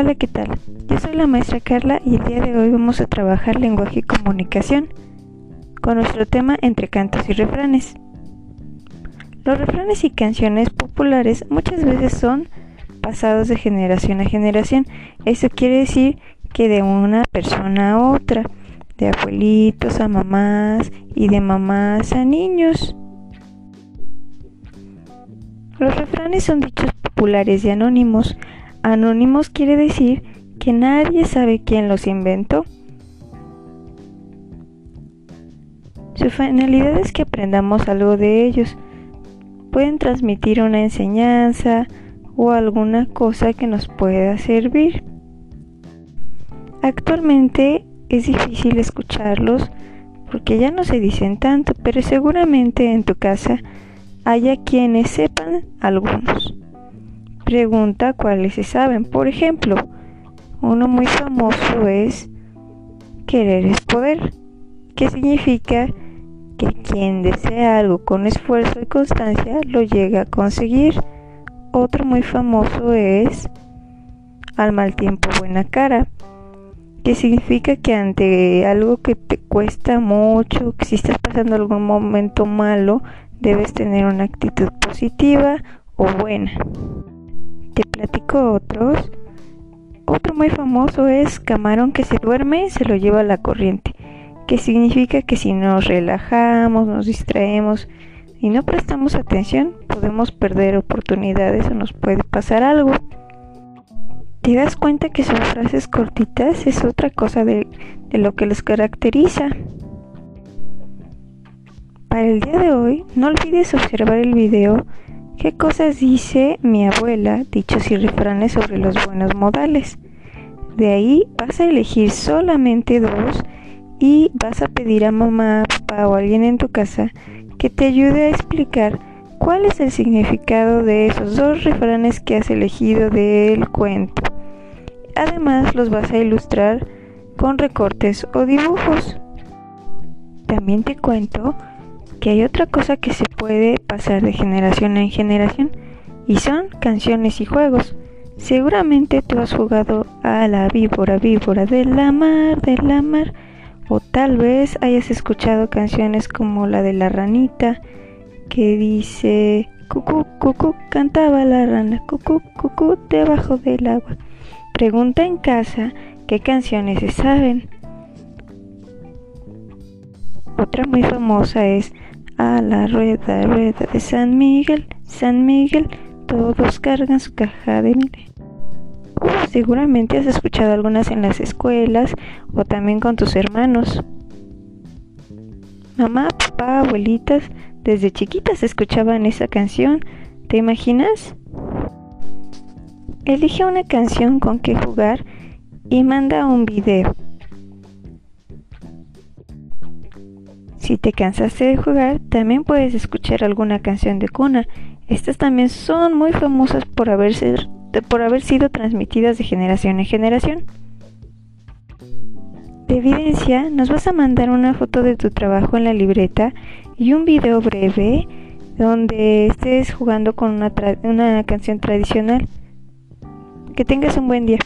Hola, ¿qué tal? Yo soy la maestra Carla y el día de hoy vamos a trabajar lenguaje y comunicación con nuestro tema entre cantos y refranes. Los refranes y canciones populares muchas veces son pasados de generación a generación. Eso quiere decir que de una persona a otra, de abuelitos a mamás y de mamás a niños. Los refranes son dichos populares y anónimos. Anónimos quiere decir que nadie sabe quién los inventó. Su finalidad es que aprendamos algo de ellos. Pueden transmitir una enseñanza o alguna cosa que nos pueda servir. Actualmente es difícil escucharlos porque ya no se dicen tanto, pero seguramente en tu casa haya quienes sepan algunos. Pregunta cuáles se saben. Por ejemplo, uno muy famoso es querer es poder, que significa que quien desea algo con esfuerzo y constancia lo llega a conseguir. Otro muy famoso es al mal tiempo buena cara, que significa que ante algo que te cuesta mucho, que si estás pasando algún momento malo, debes tener una actitud positiva o buena. Te platico otros. Otro muy famoso es camarón que se duerme se lo lleva a la corriente, que significa que si nos relajamos, nos distraemos y no prestamos atención, podemos perder oportunidades o nos puede pasar algo. ¿Te das cuenta que son frases cortitas? Es otra cosa de, de lo que los caracteriza. Para el día de hoy, no olvides observar el video ¿Qué cosas dice mi abuela, dichos y refranes sobre los buenos modales? De ahí vas a elegir solamente dos y vas a pedir a mamá, papá o alguien en tu casa que te ayude a explicar cuál es el significado de esos dos refranes que has elegido del cuento. Además los vas a ilustrar con recortes o dibujos. También te cuento que hay otra cosa que se puede pasar de generación en generación y son canciones y juegos. Seguramente tú has jugado a la víbora, víbora de la mar, de la mar, o tal vez hayas escuchado canciones como la de la ranita que dice cucú, cucú, cantaba la rana, cucú, cucú, debajo del agua. Pregunta en casa qué canciones se saben. Otra muy famosa es a la rueda, rueda de San Miguel, San Miguel, todos cargan su caja de miel. seguramente has escuchado algunas en las escuelas o también con tus hermanos. Mamá, papá, abuelitas, desde chiquitas escuchaban esa canción. ¿Te imaginas? Elige una canción con que jugar y manda un video. Si te cansaste de jugar, también puedes escuchar alguna canción de cuna. Estas también son muy famosas por haber, sido transmitidas de generación en generación. De evidencia, nos vas a mandar una foto de tu trabajo en la libreta y un video breve donde estés jugando con una canción tradicional. Que tengas un buen día.